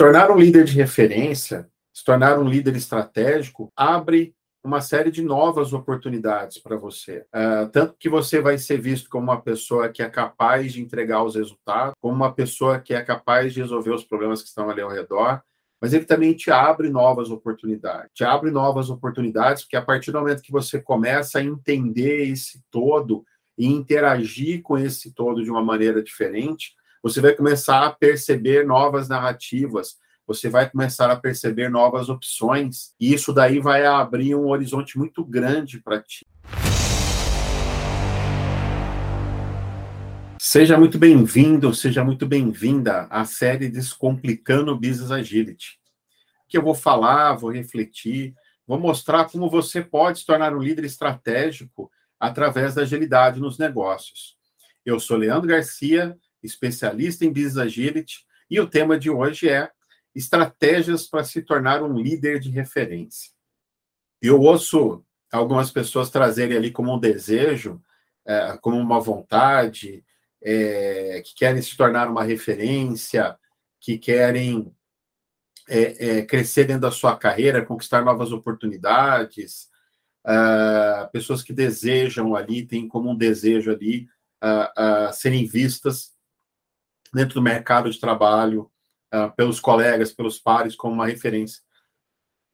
tornar um líder de referência, se tornar um líder estratégico, abre uma série de novas oportunidades para você. Uh, tanto que você vai ser visto como uma pessoa que é capaz de entregar os resultados, como uma pessoa que é capaz de resolver os problemas que estão ali ao redor, mas ele também te abre novas oportunidades. Te abre novas oportunidades, porque a partir do momento que você começa a entender esse todo e interagir com esse todo de uma maneira diferente, você vai começar a perceber novas narrativas, você vai começar a perceber novas opções, e isso daí vai abrir um horizonte muito grande para ti. Seja muito bem-vindo, seja muito bem-vinda à série Descomplicando Business Agility. Que eu vou falar, vou refletir, vou mostrar como você pode se tornar um líder estratégico através da agilidade nos negócios. Eu sou Leandro Garcia, especialista em Business Agility, e o tema de hoje é estratégias para se tornar um líder de referência. Eu ouço algumas pessoas trazerem ali como um desejo, é, como uma vontade, é, que querem se tornar uma referência, que querem é, é crescer dentro da sua carreira, conquistar novas oportunidades, uh, pessoas que desejam ali, têm como um desejo ali uh, uh, serem vistas dentro do mercado de trabalho, uh, pelos colegas, pelos pares, como uma referência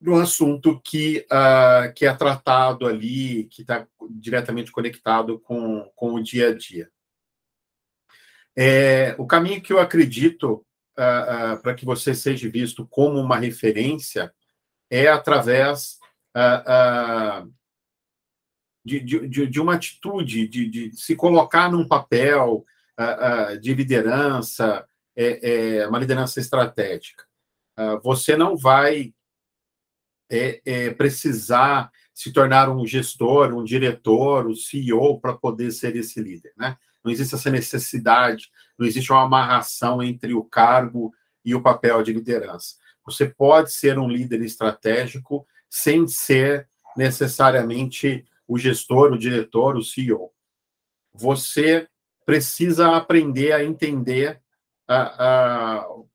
de um assunto que, uh, que é tratado ali, que está diretamente conectado com, com o dia a dia. É, o caminho que eu acredito uh, para que você seja visto como uma referência é através de, de, de, uma atitude, de, de, se colocar num papel de liderança, é, é uma liderança estratégica. Uh, você não vai é, precisar se tornar um gestor, um diretor, um CEO para poder ser esse líder, né? Não existe essa necessidade, não existe uma amarração entre o cargo e o papel de liderança. Você pode ser um líder estratégico sem ser necessariamente o gestor, o diretor, o CEO. Você precisa aprender a entender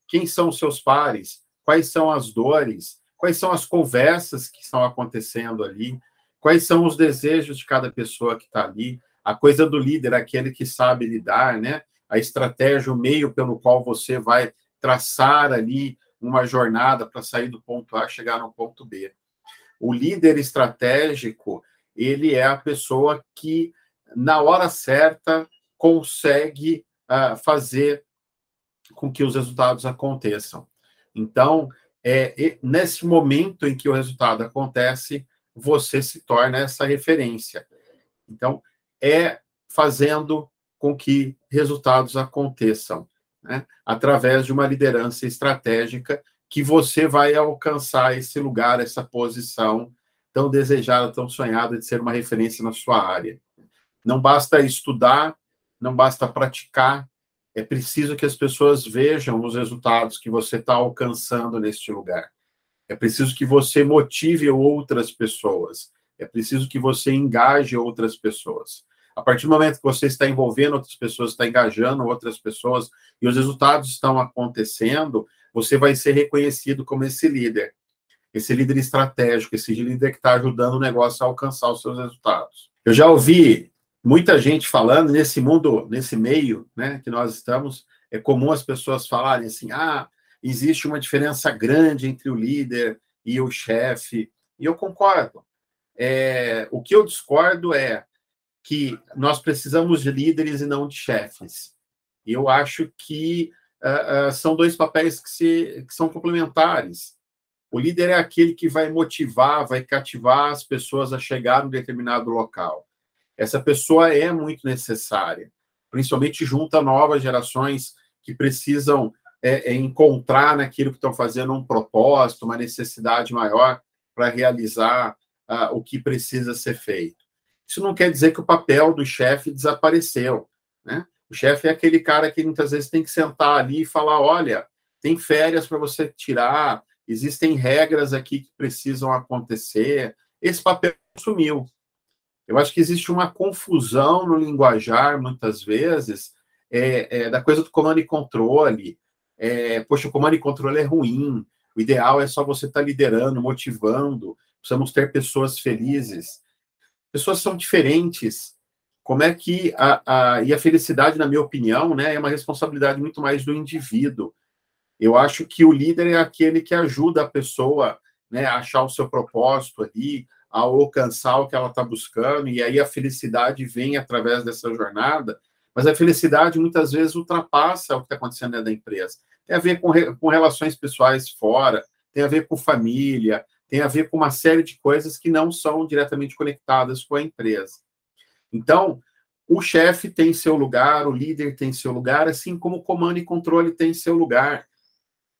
quem são os seus pares, quais são as dores, quais são as conversas que estão acontecendo ali, quais são os desejos de cada pessoa que está ali. A coisa do líder, aquele que sabe lidar, né? A estratégia, o meio pelo qual você vai traçar ali uma jornada para sair do ponto A chegar no ponto B. O líder estratégico, ele é a pessoa que, na hora certa, consegue uh, fazer com que os resultados aconteçam. Então, é, nesse momento em que o resultado acontece, você se torna essa referência. Então, é fazendo com que resultados aconteçam, né? através de uma liderança estratégica que você vai alcançar esse lugar, essa posição tão desejada, tão sonhada de ser uma referência na sua área. Não basta estudar, não basta praticar, é preciso que as pessoas vejam os resultados que você está alcançando neste lugar. É preciso que você motive outras pessoas. É preciso que você engaje outras pessoas. A partir do momento que você está envolvendo outras pessoas, está engajando outras pessoas e os resultados estão acontecendo, você vai ser reconhecido como esse líder, esse líder estratégico, esse líder que está ajudando o negócio a alcançar os seus resultados. Eu já ouvi muita gente falando nesse mundo, nesse meio, né, que nós estamos, é comum as pessoas falarem assim: "Ah, existe uma diferença grande entre o líder e o chefe". E eu concordo. É, o que eu discordo é que nós precisamos de líderes e não de chefes. Eu acho que uh, uh, são dois papéis que, se, que são complementares. O líder é aquele que vai motivar, vai cativar as pessoas a chegar em um determinado local essa pessoa é muito necessária, principalmente junto a novas gerações que precisam é, é encontrar naquilo que estão fazendo um propósito, uma necessidade maior para realizar uh, o que precisa ser feito. Isso não quer dizer que o papel do chefe desapareceu, né? O chefe é aquele cara que muitas vezes tem que sentar ali e falar: olha, tem férias para você tirar, existem regras aqui que precisam acontecer. Esse papel sumiu. Eu acho que existe uma confusão no linguajar, muitas vezes, é, é, da coisa do comando e controle. é, poxa, o comando e controle é ruim, o ideal é só você estar tá liderando, motivando, precisamos ter pessoas felizes. Pessoas são diferentes. Como é que a, a, e a felicidade, na minha opinião, né, é uma responsabilidade muito mais do indivíduo. Eu acho que o líder é aquele que ajuda a pessoa né, a achar o seu propósito ali, a alcançar o que ela está buscando, e aí a felicidade vem através dessa jornada, mas a felicidade muitas vezes ultrapassa o que está acontecendo dentro da empresa. Tem a ver com, com relações pessoais fora, tem a ver com família, tem a ver com uma série de coisas que não são diretamente conectadas com a empresa. Então, o chefe tem seu lugar, o líder tem seu lugar, assim como o comando e controle tem seu lugar.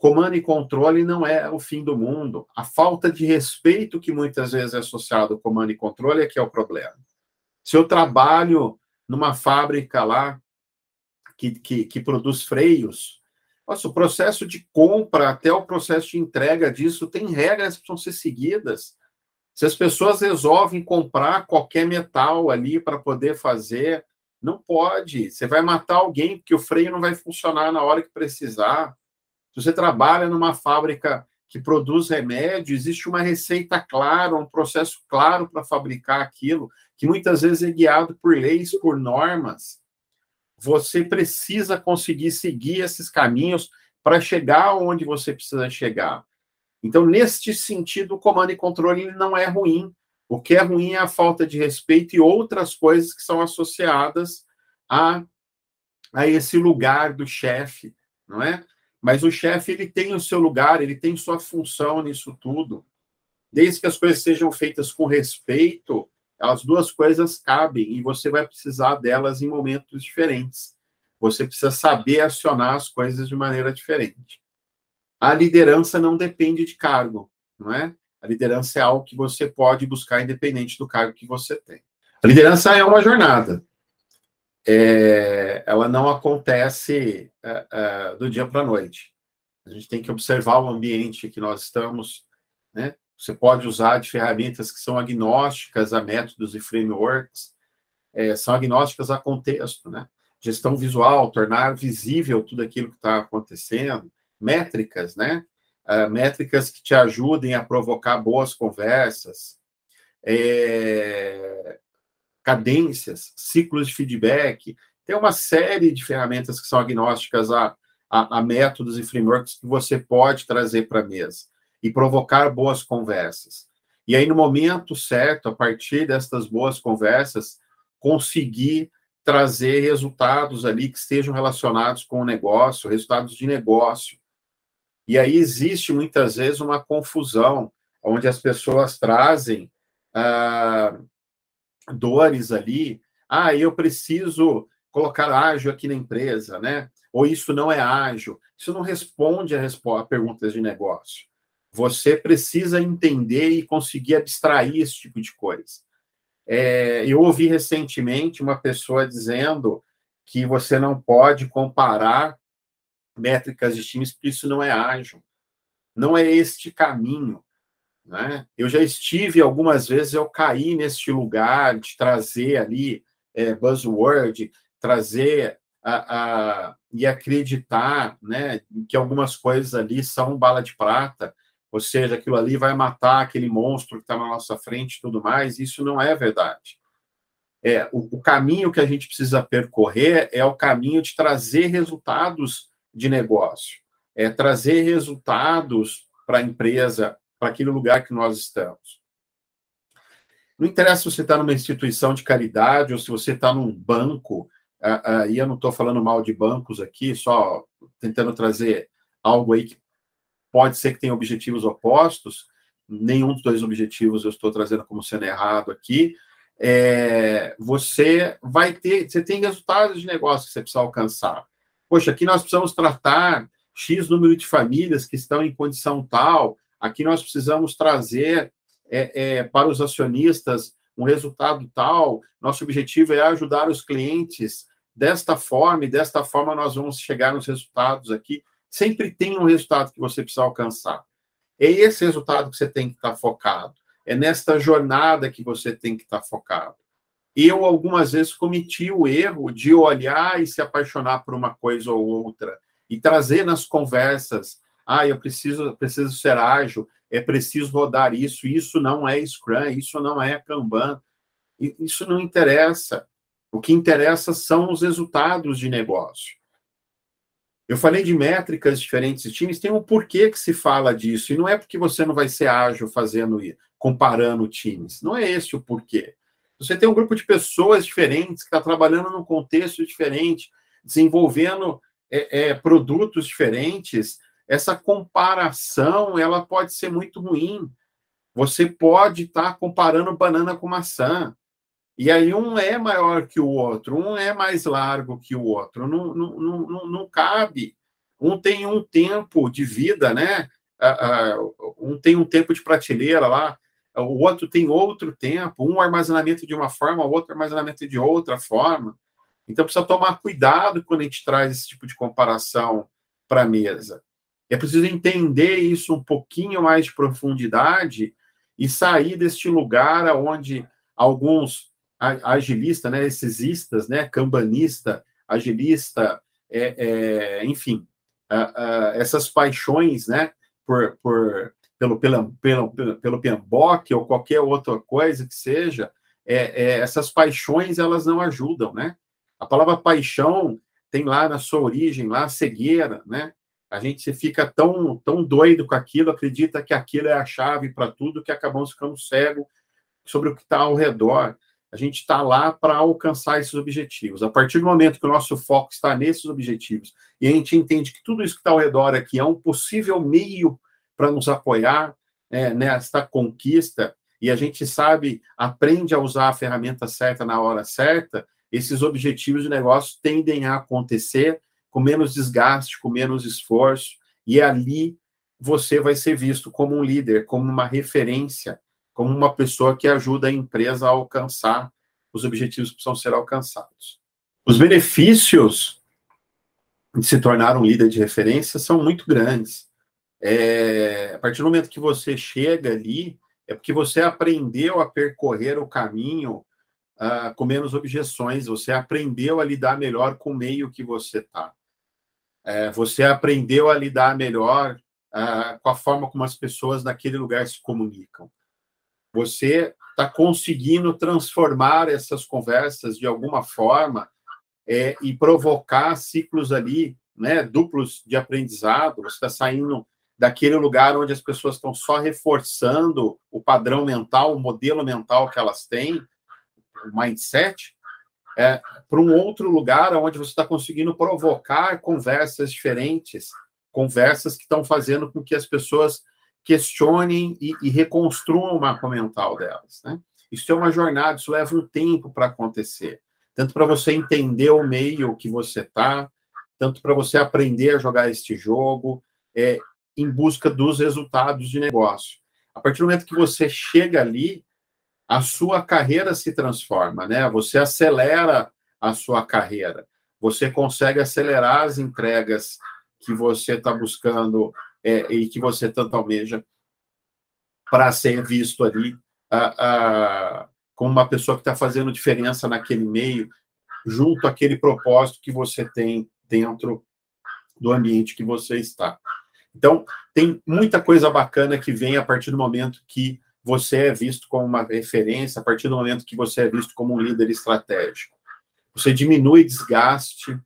Comando e controle não é o fim do mundo. A falta de respeito que muitas vezes é associado ao comando e controle é que é o problema. Se eu trabalho numa fábrica lá que, que, que produz freios, nossa, o processo de compra até o processo de entrega disso tem regras que precisam ser seguidas. Se as pessoas resolvem comprar qualquer metal ali para poder fazer, não pode. Você vai matar alguém porque o freio não vai funcionar na hora que precisar. Se você trabalha numa fábrica que produz remédio, existe uma receita clara, um processo claro para fabricar aquilo, que muitas vezes é guiado por leis, por normas. Você precisa conseguir seguir esses caminhos para chegar onde você precisa chegar. Então, neste sentido, o comando e controle não é ruim. O que é ruim é a falta de respeito e outras coisas que são associadas a, a esse lugar do chefe, não é? Mas o chefe ele tem o seu lugar, ele tem sua função nisso tudo. Desde que as coisas sejam feitas com respeito, as duas coisas cabem e você vai precisar delas em momentos diferentes. Você precisa saber acionar as coisas de maneira diferente. A liderança não depende de cargo, não é? A liderança é algo que você pode buscar independente do cargo que você tem. A liderança é uma jornada é, ela não acontece é, é, do dia para a noite. A gente tem que observar o ambiente que nós estamos, né? Você pode usar de ferramentas que são agnósticas a métodos e frameworks, é, são agnósticas a contexto, né? Gestão visual, tornar visível tudo aquilo que está acontecendo, métricas, né? Uh, métricas que te ajudem a provocar boas conversas, é, cadências, ciclos de feedback. Tem uma série de ferramentas que são agnósticas a, a, a métodos e frameworks que você pode trazer para a mesa e provocar boas conversas. E aí, no momento certo, a partir destas boas conversas, conseguir trazer resultados ali que estejam relacionados com o negócio, resultados de negócio. E aí existe muitas vezes uma confusão, onde as pessoas trazem ah, dores ali. Ah, eu preciso colocar ágil aqui na empresa, né? Ou isso não é ágil. Isso não responde a, a perguntas de negócio. Você precisa entender e conseguir abstrair esse tipo de coisa. É, eu ouvi recentemente uma pessoa dizendo que você não pode comparar métricas de times, porque isso não é ágil. Não é este caminho. Né? Eu já estive algumas vezes, eu caí neste lugar de trazer ali é, buzzword, trazer a, a, e acreditar né, que algumas coisas ali são bala de prata, ou seja, aquilo ali vai matar aquele monstro que está na nossa frente e tudo mais. Isso não é verdade. É, o, o caminho que a gente precisa percorrer é o caminho de trazer resultados de negócio, é trazer resultados para a empresa para aquele lugar que nós estamos. Não interessa se você está numa instituição de caridade ou se você está num banco, e eu não estou falando mal de bancos aqui, só tentando trazer algo aí que pode ser que tenha objetivos opostos, nenhum dos dois objetivos eu estou trazendo como sendo errado aqui, é, você vai ter, você tem resultados de negócio que você precisa alcançar. Poxa, aqui nós precisamos tratar X número de famílias que estão em condição tal, Aqui nós precisamos trazer é, é, para os acionistas um resultado tal. Nosso objetivo é ajudar os clientes desta forma, e desta forma nós vamos chegar nos resultados aqui. Sempre tem um resultado que você precisa alcançar. É esse resultado que você tem que estar focado. É nesta jornada que você tem que estar focado. Eu, algumas vezes, cometi o erro de olhar e se apaixonar por uma coisa ou outra e trazer nas conversas, ah, eu preciso, preciso ser ágil, é preciso rodar isso, isso não é Scrum, isso não é Kanban, isso não interessa. O que interessa são os resultados de negócio. Eu falei de métricas diferentes de times, tem um porquê que se fala disso, e não é porque você não vai ser ágil fazendo comparando times. Não é esse o porquê. Você tem um grupo de pessoas diferentes que está trabalhando num contexto diferente, desenvolvendo é, é, produtos diferentes, essa comparação ela pode ser muito ruim. Você pode estar tá comparando banana com maçã. E aí um é maior que o outro, um é mais largo que o outro. Não, não, não, não cabe. Um tem um tempo de vida, né? Um tem um tempo de prateleira lá, o outro tem outro tempo, um armazenamento de uma forma, o outro armazenamento de outra forma. Então precisa tomar cuidado quando a gente traz esse tipo de comparação para a mesa. É preciso entender isso um pouquinho mais de profundidade e sair deste lugar onde alguns agilistas, né, esses istas, né, cambanista, agilista, é, é, enfim, essas paixões, né, por, por, pelo, pelo, pelo, pelo PMBOK ou qualquer outra coisa que seja, é, é, essas paixões, elas não ajudam, né? A palavra paixão tem lá na sua origem, lá, cegueira, né? A gente fica tão, tão doido com aquilo, acredita que aquilo é a chave para tudo, que acabamos ficando cego sobre o que está ao redor. A gente está lá para alcançar esses objetivos. A partir do momento que o nosso foco está nesses objetivos e a gente entende que tudo isso que está ao redor aqui é um possível meio para nos apoiar é, nesta conquista, e a gente sabe, aprende a usar a ferramenta certa na hora certa, esses objetivos de negócio tendem a acontecer com menos desgaste, com menos esforço, e ali você vai ser visto como um líder, como uma referência, como uma pessoa que ajuda a empresa a alcançar os objetivos que precisam ser alcançados. Os benefícios de se tornar um líder de referência são muito grandes. É, a partir do momento que você chega ali, é porque você aprendeu a percorrer o caminho uh, com menos objeções, você aprendeu a lidar melhor com o meio que você está. É, você aprendeu a lidar melhor uh, com a forma como as pessoas naquele lugar se comunicam. Você está conseguindo transformar essas conversas de alguma forma é, e provocar ciclos ali, né, duplos de aprendizado. Você está saindo daquele lugar onde as pessoas estão só reforçando o padrão mental, o modelo mental que elas têm, o mindset, é, para um outro lugar onde você está conseguindo provocar conversas diferentes, conversas que estão fazendo com que as pessoas questionem e, e reconstruam o mapa mental delas. Né? Isso é uma jornada, isso leva um tempo para acontecer. Tanto para você entender o meio que você está, tanto para você aprender a jogar este jogo, é, em busca dos resultados de negócio. A partir do momento que você chega ali, a sua carreira se transforma, né? Você acelera a sua carreira. Você consegue acelerar as entregas que você está buscando é, e que você tanto almeja para ser visto ali como uma pessoa que está fazendo diferença naquele meio, junto àquele propósito que você tem dentro do ambiente que você está. Então, tem muita coisa bacana que vem a partir do momento que você é visto como uma referência a partir do momento que você é visto como um líder estratégico. Você diminui desgaste,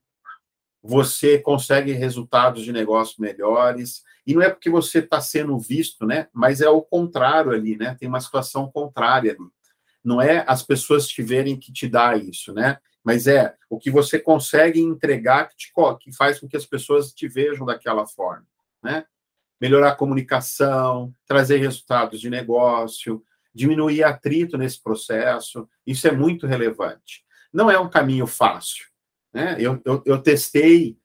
você consegue resultados de negócio melhores, e não é porque você está sendo visto, né? Mas é o contrário ali, né? Tem uma situação contrária ali. Não é as pessoas te verem que te dá isso, né? Mas é o que você consegue entregar que, te, que faz com que as pessoas te vejam daquela forma, né? Melhorar a comunicação, trazer resultados de negócio, diminuir atrito nesse processo. Isso é muito relevante. Não é um caminho fácil. Né? Eu, eu, eu testei,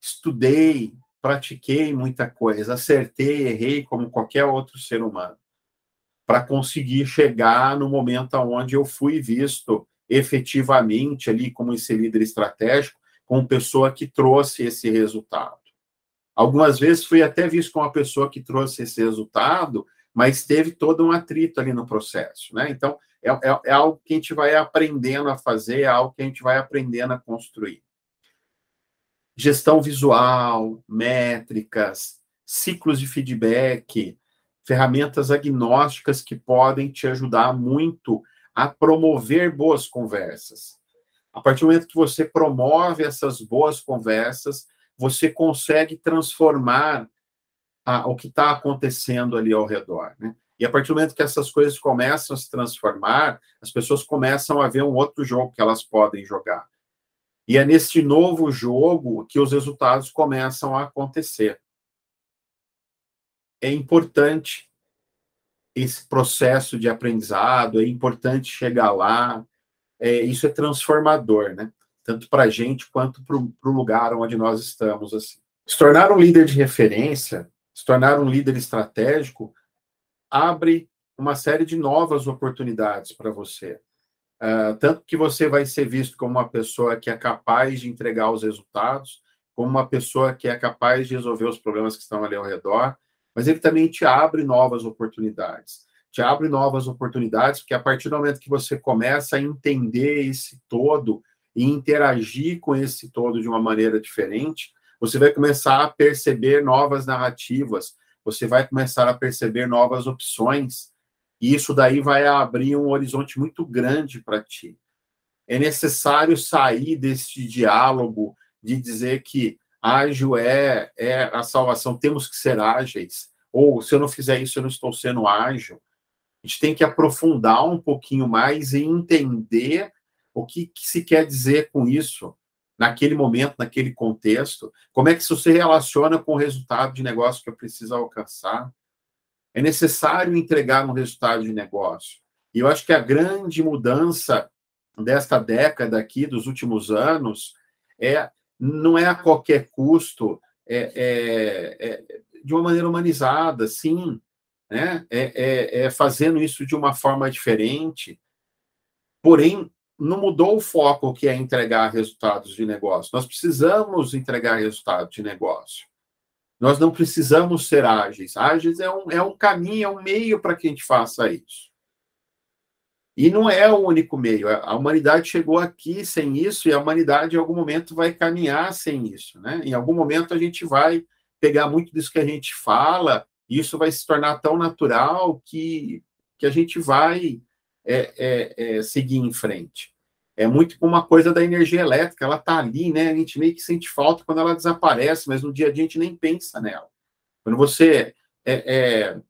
estudei, pratiquei muita coisa, acertei, errei como qualquer outro ser humano, para conseguir chegar no momento onde eu fui visto efetivamente ali como esse líder estratégico, como pessoa que trouxe esse resultado. Algumas vezes fui até visto como uma pessoa que trouxe esse resultado, mas teve todo um atrito ali no processo, né? Então, é, é, é, algo que a gente vai aprendendo a fazer, é algo que a gente vai aprendendo a construir. gestão visual, métricas, ciclos de feedback, ferramentas agnósticas que podem te ajudar muito a promover boas conversas. A partir do momento que você promove essas boas conversas, você consegue transformar a, o que está acontecendo ali ao redor. Né? E a partir do momento que essas coisas começam a se transformar, as pessoas começam a ver um outro jogo que elas podem jogar. E é neste novo jogo que os resultados começam a acontecer. É importante esse processo de aprendizado, é importante chegar lá, é, isso é transformador, né? Tanto para a gente quanto para o lugar onde nós estamos. Assim. Se tornar um líder de referência, se tornar um líder estratégico, abre uma série de novas oportunidades para você. Uh, tanto que você vai ser visto como uma pessoa que é capaz de entregar os resultados, como uma pessoa que é capaz de resolver os problemas que estão ali ao redor, mas ele também te abre novas oportunidades. Te abre novas oportunidades, porque a partir do momento que você começa a entender esse todo e interagir com esse todo de uma maneira diferente, você vai começar a perceber novas narrativas, você vai começar a perceber novas opções, e isso daí vai abrir um horizonte muito grande para ti. É necessário sair desse diálogo de dizer que ágil é, é a salvação, temos que ser ágeis, ou se eu não fizer isso, eu não estou sendo ágil. A gente tem que aprofundar um pouquinho mais e entender o que, que se quer dizer com isso naquele momento, naquele contexto, como é que isso se relaciona com o resultado de negócio que eu preciso alcançar. É necessário entregar um resultado de negócio. E eu acho que a grande mudança desta década aqui, dos últimos anos, é não é a qualquer custo, é, é, é de uma maneira humanizada, sim, né? É, é, é, fazendo isso de uma forma diferente. Porém, não mudou o foco que é entregar resultados de negócio. Nós precisamos entregar resultados de negócio. Nós não precisamos ser ágeis. Ágeis é um, é um caminho, é um meio para que a gente faça isso. E não é o único meio. A humanidade chegou aqui sem isso e a humanidade, em algum momento, vai caminhar sem isso. Né? Em algum momento, a gente vai pegar muito disso que a gente fala e isso vai se tornar tão natural que, que a gente vai é, é, é, seguir em frente. É muito como uma coisa da energia elétrica, ela está ali, né? A gente meio que sente falta quando ela desaparece, mas no dia a dia a gente nem pensa nela. Quando você é, é,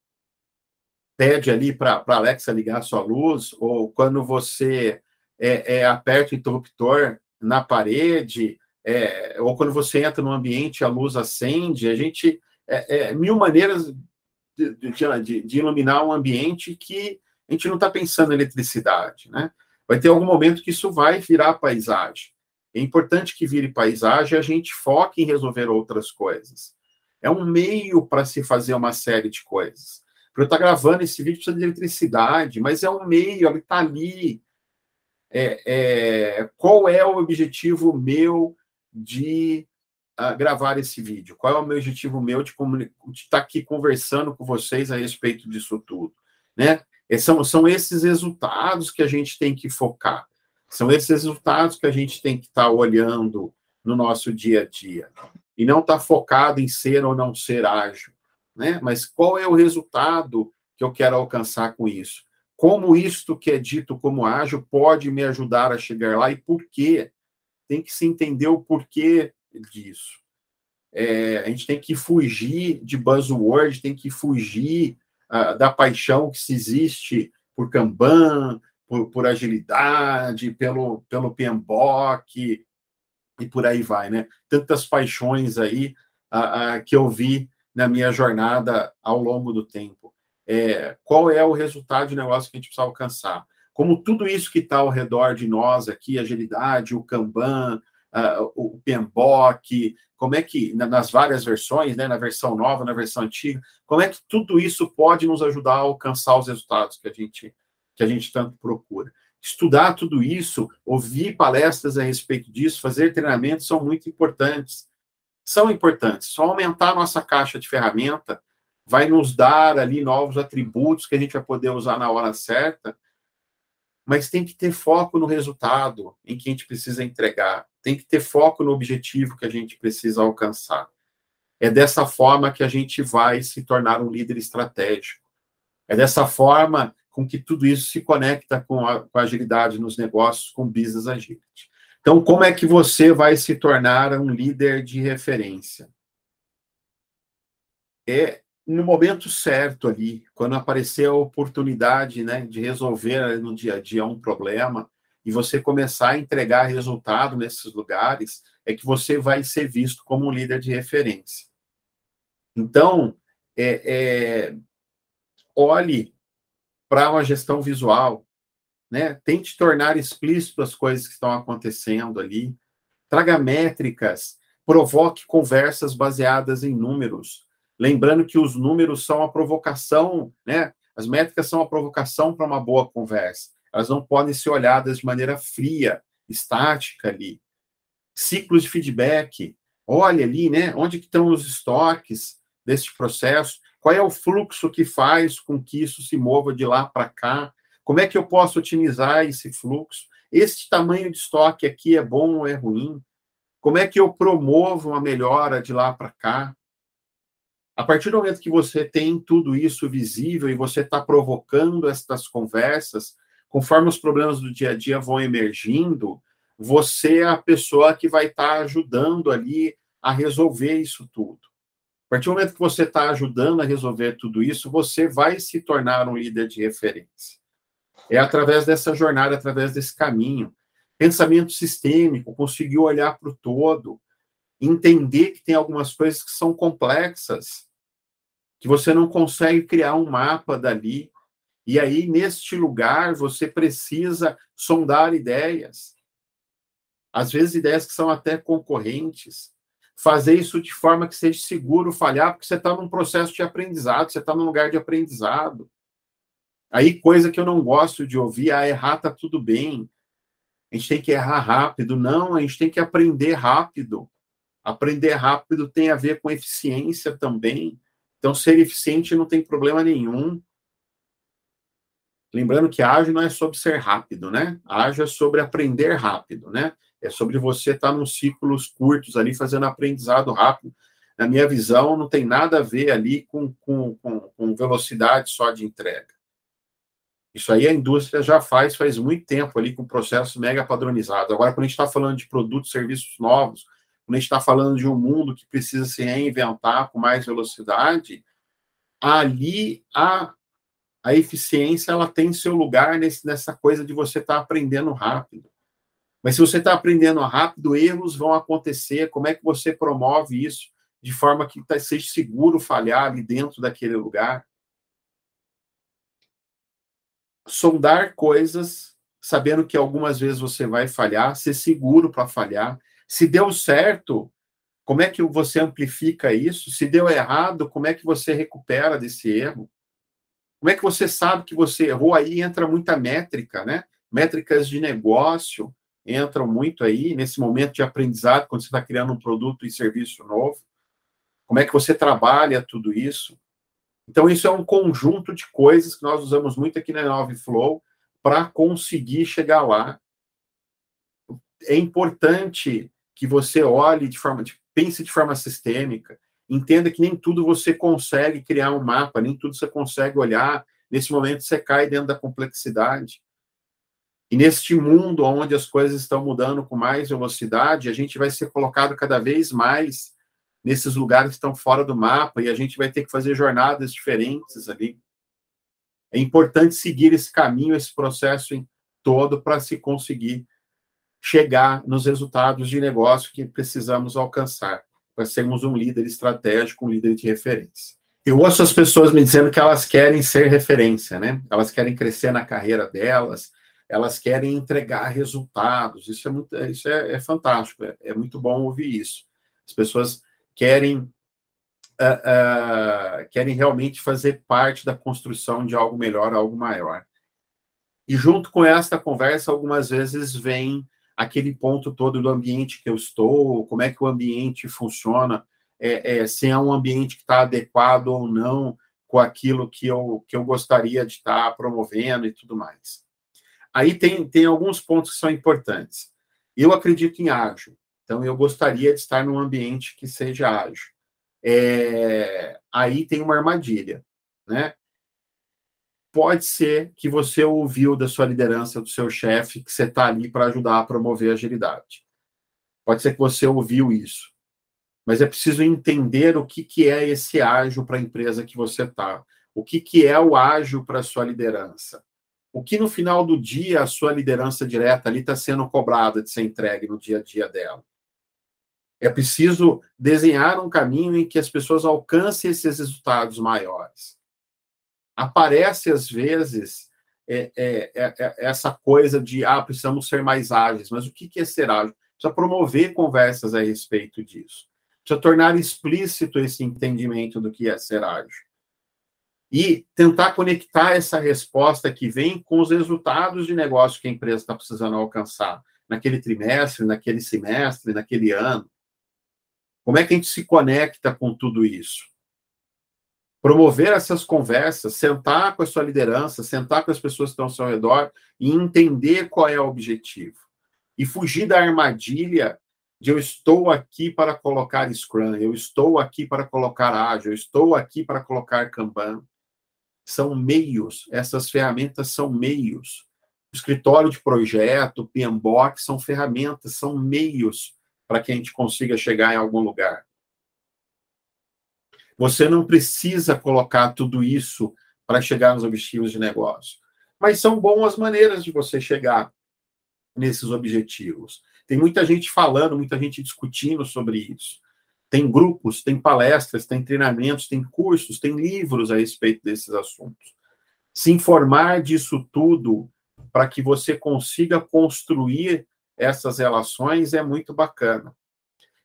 pede ali para a Alexa ligar a sua luz, ou quando você é, aperta o interruptor na parede, ou quando você entra no ambiente a luz acende, a gente. Mil maneiras de, de, de, iluminar um ambiente que a gente não está pensando em eletricidade, né? Vai ter algum momento que isso vai virar paisagem. É importante que vire paisagem e a gente foque em resolver outras coisas. É um meio para se fazer uma série de coisas. Para eu estar tá gravando esse vídeo precisa de eletricidade, mas é um meio, ele está ali. É, é, qual é o objetivo meu de uh, gravar esse vídeo? Qual é o meu objetivo meu de, de estar tá aqui conversando com vocês a respeito disso tudo? Né? E são, são esses resultados que a gente tem que focar. São esses resultados que a gente tem que estar tá olhando no nosso dia a dia. E não estar tá focado em ser ou não ser ágil né? Mas qual é o resultado que eu quero alcançar com isso? Como isto que é dito como ágil pode me ajudar a chegar lá e por quê? Tem que se entender o porquê disso. É, a gente tem que fugir de buzzword, tem que fugir da paixão que se existe por Kanban, por, por agilidade, pelo, pelo PMBOK e por aí vai, né? Tantas paixões aí uh, que eu vi na minha jornada ao longo do tempo. É, qual é o resultado de negócio que a gente precisa alcançar? Como tudo isso que está ao redor de nós aqui, agilidade, o Kanban, uh, o PMBOK, como é que, nas várias versões, né, na versão nova, na versão antiga, como é que tudo isso pode nos ajudar a alcançar os resultados que a gente, que a gente tanto procura? Estudar tudo isso, ouvir palestras a respeito disso, fazer treinamentos são muito importantes são importantes. Só aumentar a nossa caixa de ferramenta vai nos dar ali novos atributos que a gente vai poder usar na hora certa. Mas tem que ter foco no resultado em que a gente precisa entregar, tem que ter foco no objetivo que a gente precisa alcançar. É dessa forma que a gente vai se tornar um líder estratégico. É dessa forma com que tudo isso se conecta com a, com a agilidade nos negócios, com business agility. Então, como é que você vai se tornar um líder de referência? É no momento certo ali, quando aparecer a oportunidade né, de resolver no dia a dia um problema e você começar a entregar resultado nesses lugares, é que você vai ser visto como um líder de referência. Então, é, é, olhe para uma gestão visual, né? Tente tornar explícito as coisas que estão acontecendo ali, traga métricas, provoque conversas baseadas em números, lembrando que os números são a provocação, né? As métricas são a provocação para uma boa conversa. Elas não podem ser olhadas de maneira fria, estática ali. Ciclos de feedback. Olha ali, né? Onde que estão os estoques desse processo? Qual é o fluxo que faz com que isso se mova de lá para cá? Como é que eu posso otimizar esse fluxo? Esse tamanho de estoque aqui é bom ou é ruim? Como é que eu promovo uma melhora de lá para cá? A partir do momento que você tem tudo isso visível e você está provocando estas conversas, conforme os problemas do dia a dia vão emergindo, você é a pessoa que vai estar tá ajudando ali a resolver isso tudo. A partir do momento que você está ajudando a resolver tudo isso, você vai se tornar um líder de referência. É através dessa jornada, através desse caminho. Pensamento sistêmico, conseguir olhar para o todo, entender que tem algumas coisas que são complexas, que você não consegue criar um mapa dali. E aí, neste lugar, você precisa sondar ideias. Às vezes, ideias que são até concorrentes fazer isso de forma que seja seguro falhar, porque você está num processo de aprendizado, você está num lugar de aprendizado. Aí, coisa que eu não gosto de ouvir, ah, errar tá tudo bem. A gente tem que errar rápido. Não, a gente tem que aprender rápido. Aprender rápido tem a ver com eficiência também. Então, ser eficiente não tem problema nenhum. Lembrando que ágil não é sobre ser rápido, né? Ágil é sobre aprender rápido, né? é sobre você estar nos ciclos curtos ali, fazendo aprendizado rápido. Na minha visão, não tem nada a ver ali com, com, com, com velocidade só de entrega. Isso aí a indústria já faz faz muito tempo ali com processos mega padronizados. Agora, quando a gente está falando de produtos, serviços novos, quando a gente está falando de um mundo que precisa se reinventar com mais velocidade, ali a, a eficiência ela tem seu lugar nesse, nessa coisa de você estar tá aprendendo rápido. Mas se você está aprendendo rápido, erros vão acontecer. Como é que você promove isso de forma que tá, seja seguro falhar ali dentro daquele lugar? Sondar coisas, sabendo que algumas vezes você vai falhar, ser seguro para falhar. Se deu certo, como é que você amplifica isso? Se deu errado, como é que você recupera desse erro? Como é que você sabe que você errou? Aí entra muita métrica, né? Métricas de negócio, entram muito aí nesse momento de aprendizado, quando você está criando um produto e serviço novo. Como é que você trabalha tudo isso? Então, isso é um conjunto de coisas que nós usamos muito aqui na Nove Flow para conseguir chegar lá. É importante que você olhe de forma, de, pense de forma sistêmica, entenda que nem tudo você consegue criar um mapa, nem tudo você consegue olhar. Nesse momento, você cai dentro da complexidade. E neste mundo onde as coisas estão mudando com mais velocidade, a gente vai ser colocado cada vez mais nesses lugares que estão fora do mapa e a gente vai ter que fazer jornadas diferentes ali. É importante seguir esse caminho, esse processo todo para se conseguir chegar nos resultados de negócio que precisamos alcançar, para sermos um líder estratégico, um líder de referência. Eu ouço as pessoas me dizendo que elas querem ser referência, né? Elas querem crescer na carreira delas, elas querem entregar resultados. Isso é, muito, isso é, é fantástico, é, é, muito bom ouvir isso. As pessoas querem, uh, uh, querem realmente fazer parte da construção de algo melhor, algo maior. E junto com esta conversa, algumas vezes vem aquele ponto todo do ambiente que eu estou, como é que o ambiente funciona, é, é, se é um ambiente que está adequado ou não com aquilo que eu, que eu gostaria de estar promovendo e tudo mais. aí tem, tem alguns pontos que são importantes. Eu acredito em ágil, então eu gostaria de estar num ambiente que seja ágil. É, aí tem uma armadilha, né? Pode ser que você ouviu da sua liderança, do seu chefe, que você está ali para ajudar a promover a agilidade. Pode ser que você ouviu isso. Mas é preciso entender o que, que é esse ágil para a empresa que você está. O que, que é o ágil para a sua liderança. O que no final do dia a sua liderança direta ali está sendo cobrada de ser entregue no dia a dia dela. É preciso desenhar um caminho em que as pessoas alcancem esses resultados maiores. Aparece, às vezes, é, é, é, é essa coisa de, ah, precisamos ser mais ágeis. Mas o que é ser ágil? Precisa promover conversas a respeito disso. Precisa tornar explícito esse entendimento do que é ser ágil. E tentar conectar essa resposta que vem com os resultados de negócio que a empresa está precisando alcançar naquele trimestre, naquele semestre, naquele ano. Como é que a gente se conecta com tudo isso? Promover essas conversas, sentar com a sua liderança, sentar com as pessoas que estão ao seu redor e entender qual é o objetivo. E fugir da armadilha de eu estou aqui para colocar Scrum, eu estou aqui para colocar Agile, eu estou aqui para colocar Kanban. São meios, essas ferramentas são meios. O escritório de projeto, PMBOK, são ferramentas, são meios para que a gente consiga chegar em algum lugar. Você não precisa colocar tudo isso para chegar nos objetivos de negócio. Mas são boas maneiras de você chegar nesses objetivos. Tem muita gente falando, muita gente discutindo sobre isso. Tem grupos, tem palestras, tem treinamentos, tem cursos, tem livros a respeito desses assuntos. Se informar disso tudo para que você consiga construir essas relações é muito bacana.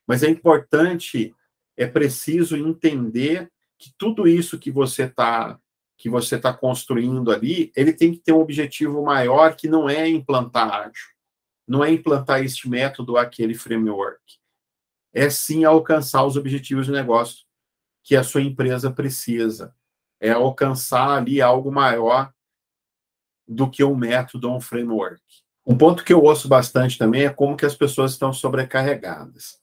Mas é importante, é preciso entender que tudo isso que você está que você está construindo ali, ele tem que ter um objetivo maior que não é implantar ágil, não é implantar este método, aquele framework. É sim alcançar os objetivos de negócio que a sua empresa precisa. É alcançar ali algo maior do que um método ou um framework. Um ponto que eu ouço bastante também é como que as pessoas estão sobrecarregadas.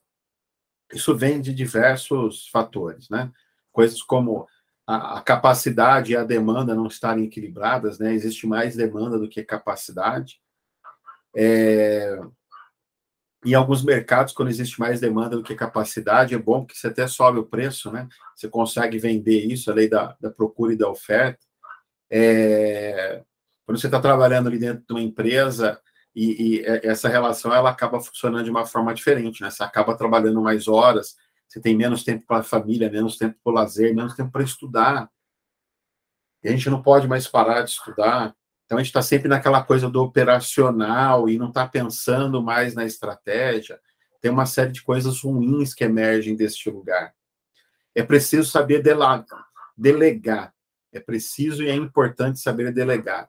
Isso vem de diversos fatores, né? Coisas como a, a capacidade e a demanda não estarem equilibradas, né? Existe mais demanda do que capacidade. É... Em alguns mercados, quando existe mais demanda do que capacidade, é bom porque você até sobe o preço, né? Você consegue vender isso, a lei da, da procura e da oferta. É... Quando você está trabalhando ali dentro de uma empresa, e, e, essa relação ela acaba funcionando de uma forma diferente, né? Você acaba trabalhando mais horas, você tem menos tempo para a família, menos tempo para o lazer, menos tempo para estudar. E a gente não pode mais parar de estudar. Então a gente está sempre naquela coisa do operacional e não está pensando mais na estratégia. Tem uma série de coisas ruins que emergem deste lugar. É preciso saber delegar. É preciso e é importante saber delegar.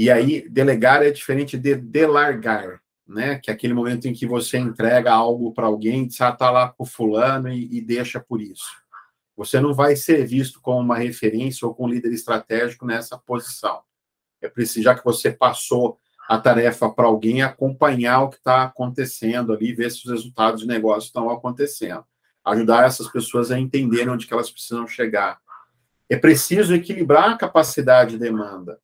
E aí, delegar é diferente de delargar, né? Que é aquele momento em que você entrega algo para alguém, diz, ah, tá lá com fulano e, e deixa por isso. Você não vai ser visto como uma referência ou como líder estratégico nessa posição. É preciso, já que você passou a tarefa para alguém, acompanhar o que está acontecendo ali, ver se os resultados de negócio estão acontecendo. Ajudar essas pessoas a entenderem onde que elas precisam chegar. É preciso equilibrar a capacidade de demanda.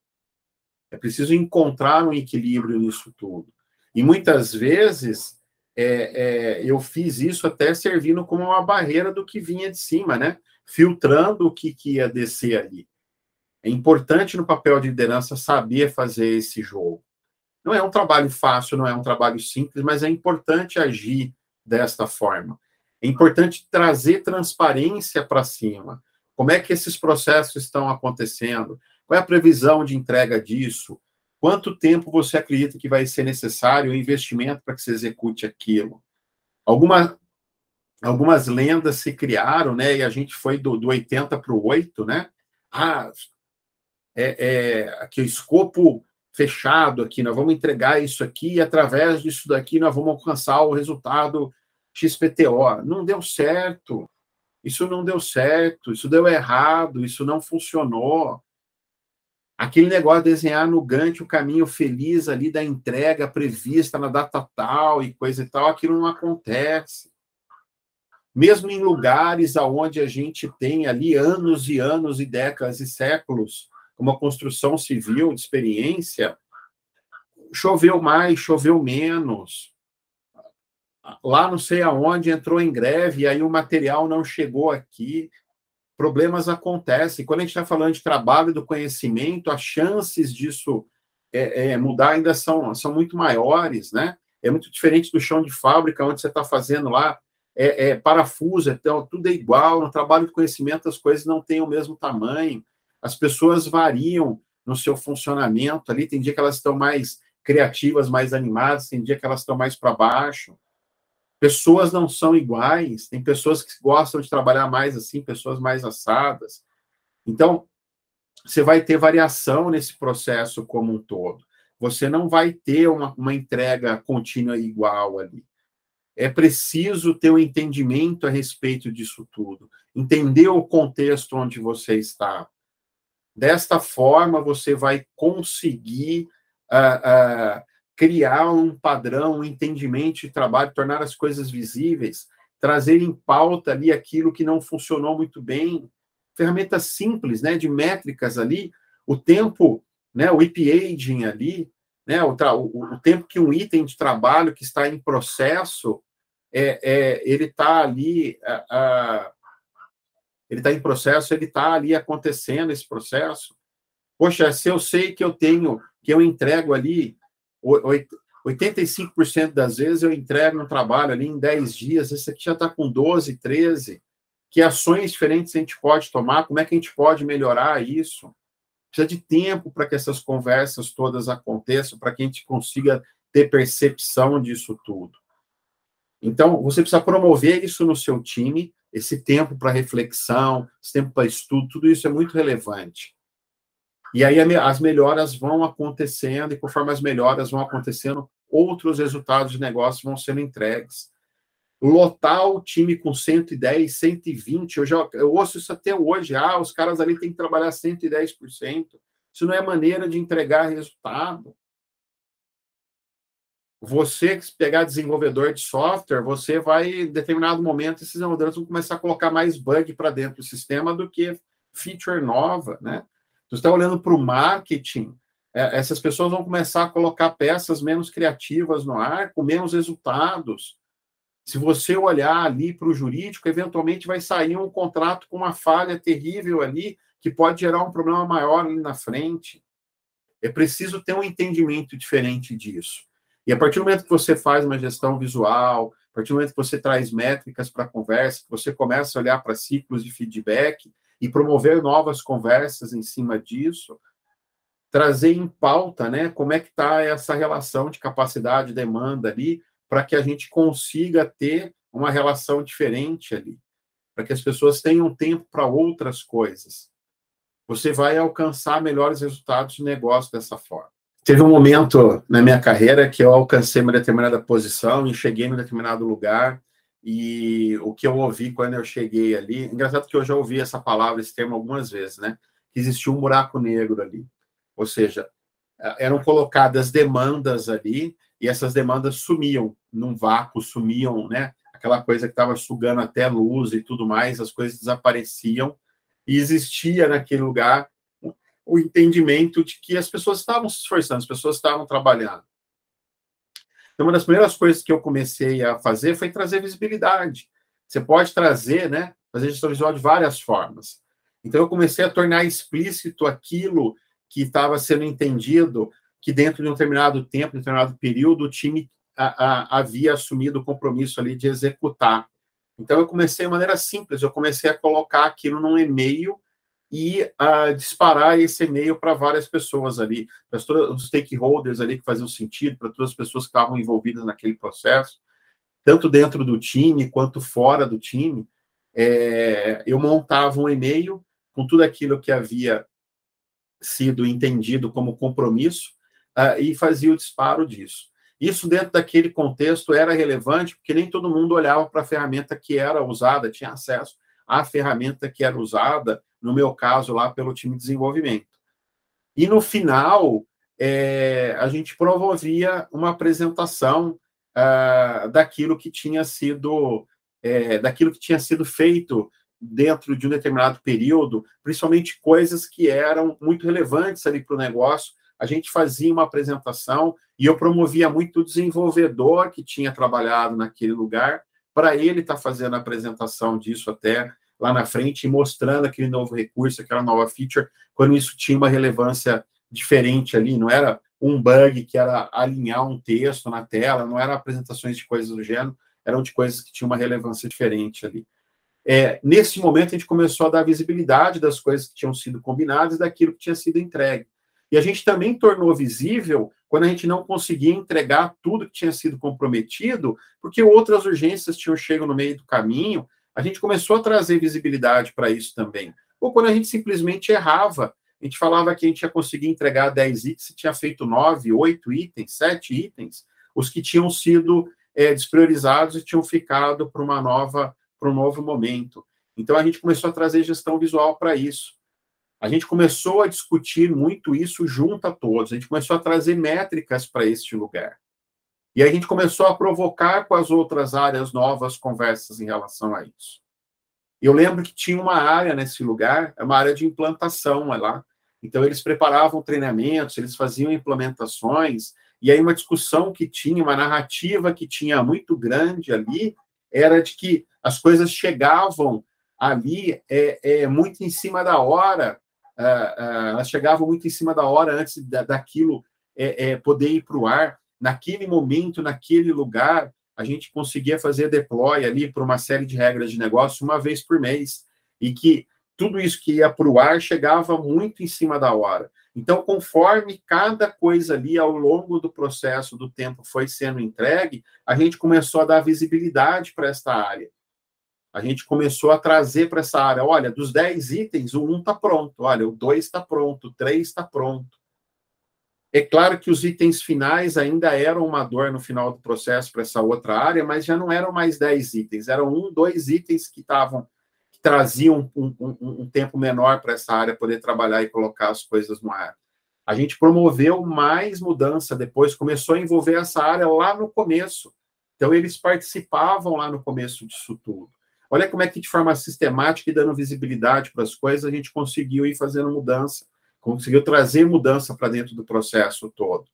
É preciso encontrar um equilíbrio nisso tudo. E muitas vezes é, é, eu fiz isso até servindo como uma barreira do que vinha de cima, né? Filtrando o que, que ia descer ali. É importante no papel de liderança saber fazer esse jogo. Não é um trabalho fácil, não é um trabalho simples, mas é importante agir desta forma. É importante trazer transparência para cima. Como é que esses processos estão acontecendo? Qual é a previsão de entrega disso? Quanto tempo você acredita que vai ser necessário o investimento para que se execute aquilo? Alguma, algumas lendas se criaram, né? E a gente foi do, do 80 para o 8, né? Ah, é, é aqui o escopo fechado aqui, nós vamos entregar isso aqui e através disso daqui nós vamos alcançar o resultado XPTO. Não deu certo. Isso não deu certo, isso deu errado, isso não funcionou. Aquele negócio de desenhar no Gantt o caminho feliz ali da entrega prevista na data tal e coisa e tal, aquilo não acontece. Mesmo em lugares aonde a gente tem ali anos e anos e décadas e séculos, uma construção civil de experiência, choveu mais, choveu menos. Lá não sei aonde entrou em greve, aí o material não chegou aqui problemas acontecem. Quando a gente está falando de trabalho do conhecimento, as chances disso é, é, mudar ainda são, são muito maiores, né? É muito diferente do chão de fábrica, onde você está fazendo lá é, é, parafuso, então tudo é igual. No trabalho de conhecimento, as coisas não têm o mesmo tamanho. As pessoas variam no seu funcionamento ali. Tem dia que elas estão mais criativas, mais animadas, tem dia que elas estão mais para baixo. Pessoas não são iguais, tem pessoas que gostam de trabalhar mais assim, pessoas mais assadas. Então, você vai ter variação nesse processo como um todo. Você não vai ter uma, uma entrega contínua igual ali. É preciso ter um entendimento a respeito disso tudo, entender o contexto onde você está. Desta forma, você vai conseguir uh, uh, criar um padrão, um entendimento de trabalho, tornar as coisas visíveis, trazer em pauta ali aquilo que não funcionou muito bem, ferramentas simples, né, de métricas ali, o tempo, né, o IP ali, né, o, o, o, tempo que um item de trabalho que está em processo, é, é ele está ali, a, a, ele está em processo, ele está ali acontecendo esse processo. Poxa, se eu sei que eu tenho, que eu entrego ali 85% das vezes eu entrego um trabalho ali em 10 dias, esse aqui já está com 12, 13. Que ações diferentes a gente pode tomar? Como é que a gente pode melhorar isso? Precisa de tempo para que essas conversas todas aconteçam, para que a gente consiga ter percepção disso tudo. Então, você precisa promover isso no seu time, esse tempo para reflexão, esse tempo para estudo, tudo isso é muito relevante. E aí as melhoras vão acontecendo, e conforme as melhoras vão acontecendo, outros resultados de negócio vão sendo entregues. Lotar o time com 110, 120, eu, já, eu ouço isso até hoje. Ah, os caras ali têm que trabalhar 110%. Isso não é maneira de entregar resultado. Você pegar desenvolvedor de software, você vai, em determinado momento, esses desenvolvedores vão começar a colocar mais bug para dentro do sistema do que feature nova, né? Você está olhando para o marketing, é, essas pessoas vão começar a colocar peças menos criativas no ar, com menos resultados. Se você olhar ali para o jurídico, eventualmente vai sair um contrato com uma falha terrível ali, que pode gerar um problema maior ali na frente. É preciso ter um entendimento diferente disso. E a partir do momento que você faz uma gestão visual, a partir do momento que você traz métricas para a conversa, que você começa a olhar para ciclos de feedback, e promover novas conversas em cima disso, trazer em pauta, né, como é que está essa relação de capacidade e demanda ali, para que a gente consiga ter uma relação diferente ali, para que as pessoas tenham tempo para outras coisas. Você vai alcançar melhores resultados de negócio dessa forma. Teve um momento na minha carreira que eu alcancei uma determinada posição e cheguei em determinado lugar e o que eu ouvi quando eu cheguei ali, engraçado que eu já ouvi essa palavra, esse termo algumas vezes, né? Que existia um buraco negro ali. Ou seja, eh, eram colocadas demandas ali e essas demandas sumiam num vácuo, sumiam, né? Aquela coisa que estava sugando até luz e tudo mais, as coisas desapareciam e existia naquele lugar o entendimento de que as pessoas estavam se esforçando, as pessoas estavam trabalhando. Então, uma das primeiras coisas que eu comecei a fazer foi trazer visibilidade. Você pode trazer, né, fazer gestão visual de várias formas. Então, eu comecei a tornar explícito aquilo que estava sendo entendido, que dentro de um determinado tempo, um determinado período, o time a, a, havia assumido o compromisso ali de executar. Então, eu comecei de maneira simples, eu comecei a colocar aquilo num e-mail e uh, disparar esse e-mail para várias pessoas ali, para os stakeholders ali que faziam sentido, para todas as pessoas que estavam envolvidas naquele processo, tanto dentro do time quanto fora do time. É, eu montava um e-mail com tudo aquilo que havia sido entendido como compromisso uh, e fazia o disparo disso. Isso dentro daquele contexto era relevante, porque nem todo mundo olhava para a ferramenta que era usada, tinha acesso à ferramenta que era usada, no meu caso, lá pelo time de desenvolvimento. E no final, é, a gente promovia uma apresentação uh, daquilo que tinha sido é, daquilo que tinha sido feito dentro de um determinado período, principalmente coisas que eram muito relevantes ali para o negócio. A gente fazia uma apresentação e eu promovia muito o desenvolvedor que tinha trabalhado naquele lugar, para ele estar tá fazendo a apresentação disso até lá na frente e mostrando aquele novo recurso, aquela nova feature, quando isso tinha uma relevância diferente ali, não era um bug que era alinhar um texto na tela, não eram apresentações de coisas do gênero, eram de coisas que tinham uma relevância diferente ali. É, nesse momento, a gente começou a dar visibilidade das coisas que tinham sido combinadas e daquilo que tinha sido entregue. E a gente também tornou visível quando a gente não conseguia entregar tudo que tinha sido comprometido, porque outras urgências tinham chegado no meio do caminho, a gente começou a trazer visibilidade para isso também. Ou quando a gente simplesmente errava, a gente falava que a gente ia conseguir entregar 10 itens, tinha feito 9, 8 itens, 7 itens, os que tinham sido é, despriorizados e tinham ficado para uma nova, para um novo momento. Então a gente começou a trazer gestão visual para isso. A gente começou a discutir muito isso junto a todos. A gente começou a trazer métricas para este lugar. E a gente começou a provocar com as outras áreas novas conversas em relação a isso. Eu lembro que tinha uma área nesse lugar, é uma área de implantação é lá. Então, eles preparavam treinamentos, eles faziam implementações, e aí uma discussão que tinha, uma narrativa que tinha muito grande ali, era de que as coisas chegavam ali é, é muito em cima da hora, uh, uh, elas chegavam muito em cima da hora antes da, daquilo é, é poder ir para o ar. Naquele momento, naquele lugar, a gente conseguia fazer deploy ali por uma série de regras de negócio uma vez por mês, e que tudo isso que ia para o ar chegava muito em cima da hora. Então, conforme cada coisa ali ao longo do processo do tempo foi sendo entregue, a gente começou a dar visibilidade para esta área. A gente começou a trazer para essa área, olha, dos 10 itens, o 1 está pronto, olha, o 2 está pronto, o 3 está pronto. É claro que os itens finais ainda eram uma dor no final do processo para essa outra área, mas já não eram mais 10 itens, eram um, dois itens que estavam que traziam um, um, um tempo menor para essa área poder trabalhar e colocar as coisas no ar. A gente promoveu mais mudança depois, começou a envolver essa área lá no começo. Então, eles participavam lá no começo disso tudo. Olha como é que, de forma sistemática e dando visibilidade para as coisas, a gente conseguiu ir fazendo mudança conseguiu trazer mudança para dentro do processo todo.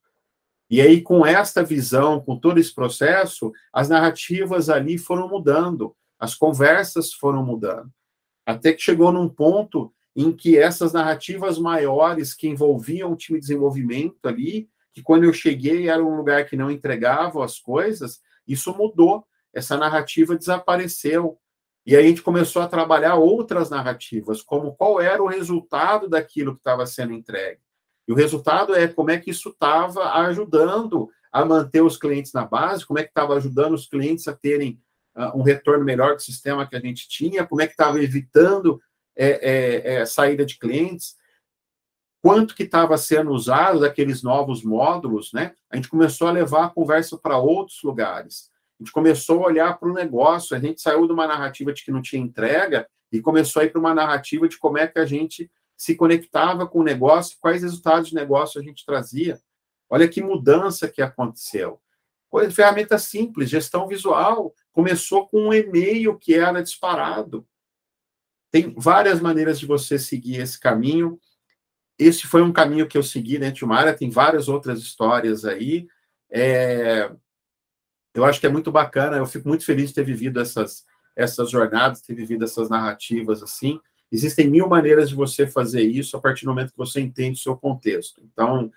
E aí, com esta visão, com todo esse processo, as narrativas ali foram mudando, as conversas foram mudando. Até que chegou num ponto em que essas narrativas maiores que envolviam o time de desenvolvimento ali, que quando eu cheguei era um lugar que não entregava as coisas, isso mudou. Essa narrativa desapareceu. E aí a gente começou a trabalhar outras narrativas, como qual era o resultado daquilo que estava sendo entregue. E o resultado é como é que isso estava ajudando a manter os clientes na base, como é que estava ajudando os clientes a terem uh, um retorno melhor do sistema que a gente tinha, como é que estava evitando é, é, é, saída de clientes, quanto que estava sendo usado daqueles novos módulos, né? A gente começou a levar a conversa para outros lugares. A gente começou a olhar para o negócio, a gente saiu de uma narrativa de que não tinha entrega e começou a ir para uma narrativa de como é que a gente se conectava com o negócio, quais resultados de negócio a gente trazia. Olha que mudança que aconteceu. Ferramenta simples, gestão visual. Começou com um e-mail que era disparado. Tem várias maneiras de você seguir esse caminho. Esse foi um caminho que eu segui dentro de uma área, tem várias outras histórias aí. É, eu acho que é muito bacana, eu fico muito feliz de ter vivido essas, essas jornadas, ter vivido essas narrativas assim. Existem mil maneiras de você fazer isso a partir do momento que você entende o seu contexto. Então,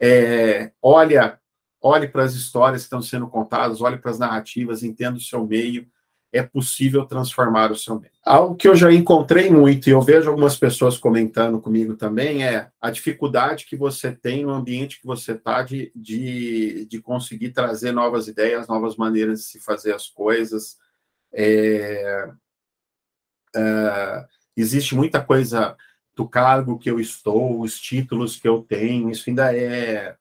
é, olha, olhe para as histórias que estão sendo contadas, olhe para as narrativas, entenda o seu meio, é possível transformar o seu meio. Algo que eu já encontrei muito, e eu vejo algumas pessoas comentando comigo também, é a dificuldade que você tem no ambiente que você está de, de, de, conseguir trazer novas ideias, novas maneiras de se fazer as coisas. É, é, existe muita coisa do cargo que eu estou, os títulos que eu tenho, isso ainda é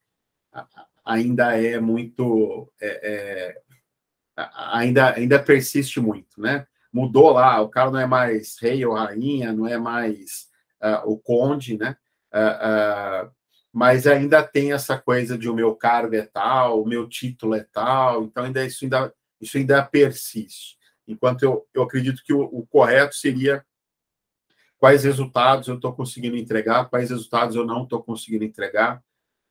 ainda é muito é, é ainda, ainda persiste muito, né? Mudou lá, o cara não é mais rei ou rainha, não é mais uh, o conde, né? Uh, uh, mas ainda tem essa coisa de o meu cargo é tal, o meu título é tal, então ainda isso ainda, isso ainda persiste. Enquanto eu, eu acredito que o, o correto seria quais resultados eu estou conseguindo entregar, quais resultados eu não estou conseguindo entregar,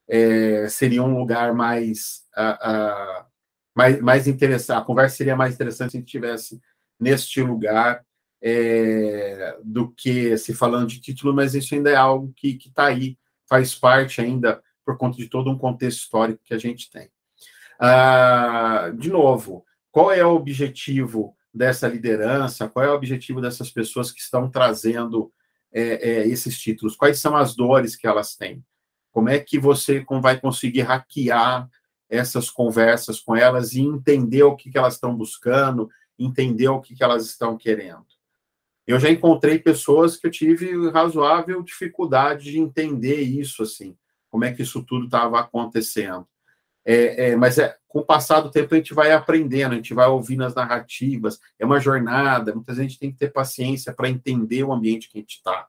é, seria um lugar mais, uh, mais, mais interessante, a conversa seria mais interessante se a gente estivesse neste lugar é, do que se falando de título, mas isso ainda é algo que está aí, faz parte ainda por conta de todo um contexto histórico que a gente tem. Ah, de novo, qual é o objetivo dessa liderança? Qual é o objetivo dessas pessoas que estão trazendo é, é, esses títulos? Quais são as dores que elas têm? Como é que você vai conseguir hackear essas conversas com elas e entender o que, que elas estão buscando, entender o que, que elas estão querendo? Eu já encontrei pessoas que eu tive razoável dificuldade de entender isso, assim, como é que isso tudo estava acontecendo. É, é, mas é, com o passar do tempo a gente vai aprendendo, a gente vai ouvindo as narrativas, é uma jornada, muitas vezes a gente tem que ter paciência para entender o ambiente que a gente está.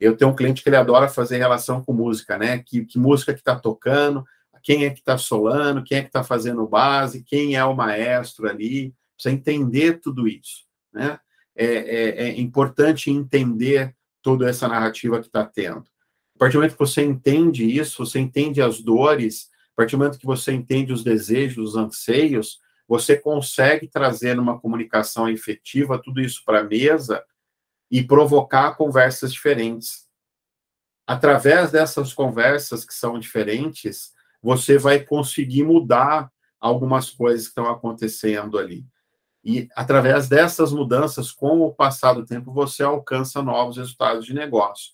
Eu tenho um cliente que ele adora fazer relação com música, né? Que, que música que está tocando, quem é que está solando, quem é que está fazendo base, quem é o maestro ali, precisa entender tudo isso, né? É, é, é importante entender toda essa narrativa que está tendo. A partir do momento que você entende isso, você entende as dores, a partir do momento que você entende os desejos, os anseios, você consegue trazer numa comunicação efetiva tudo isso para a mesa e provocar conversas diferentes. Através dessas conversas que são diferentes, você vai conseguir mudar algumas coisas que estão acontecendo ali. E através dessas mudanças, com o passar do tempo, você alcança novos resultados de negócio.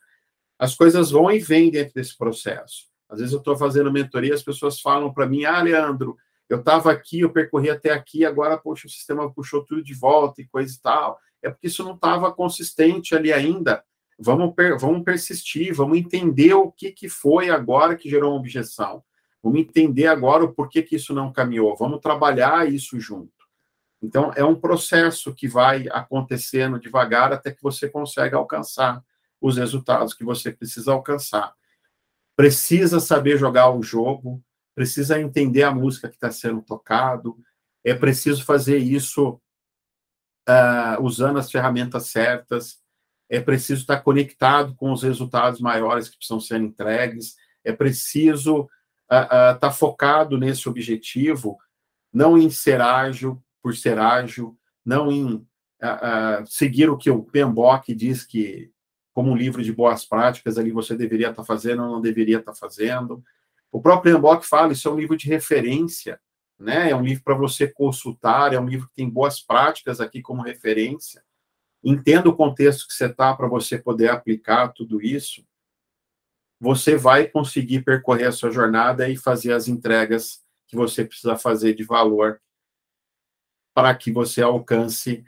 As coisas vão e vêm dentro desse processo. Às vezes eu estou fazendo mentoria, as pessoas falam para mim, ah, Leandro, eu estava aqui, eu percorri até aqui, agora, poxa, o sistema puxou tudo de volta e coisa e tal. É porque isso não estava consistente ali ainda. Vamos, per vamos persistir, vamos entender o que, que foi agora que gerou uma objeção. Vamos entender agora o porquê que isso não caminhou. Vamos trabalhar isso junto. Então, é um processo que vai acontecendo devagar até que você consegue alcançar os resultados que você precisa alcançar precisa saber jogar o jogo, precisa entender a música que está sendo tocado, é preciso fazer isso uh, usando as ferramentas certas, é preciso estar conectado com os resultados maiores que precisam ser entregues, é preciso estar focado nesse objetivo, não em ser ágil por ser ágil, não em seguir o que o PMBOK diz que como um livro de boas práticas, ali você deveria estar fazendo ou não deveria estar fazendo. O próprio Embok fala, isso é um livro de referência, né? É um livro para você consultar, é um livro que tem boas práticas aqui como referência. Entenda o contexto que você está para você poder aplicar tudo isso. Você vai conseguir percorrer a sua jornada e fazer as entregas que você precisa fazer de valor para que você alcance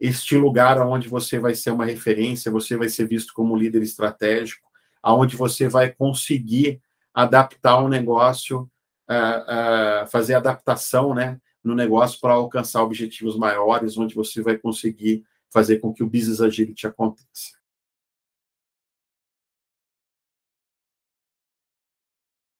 este lugar onde você vai ser uma referência, você vai ser visto como líder estratégico, aonde você vai conseguir adaptar o um negócio, uh, uh, fazer adaptação, né, no negócio para alcançar objetivos maiores, onde você vai conseguir fazer com que o business agility aconteça.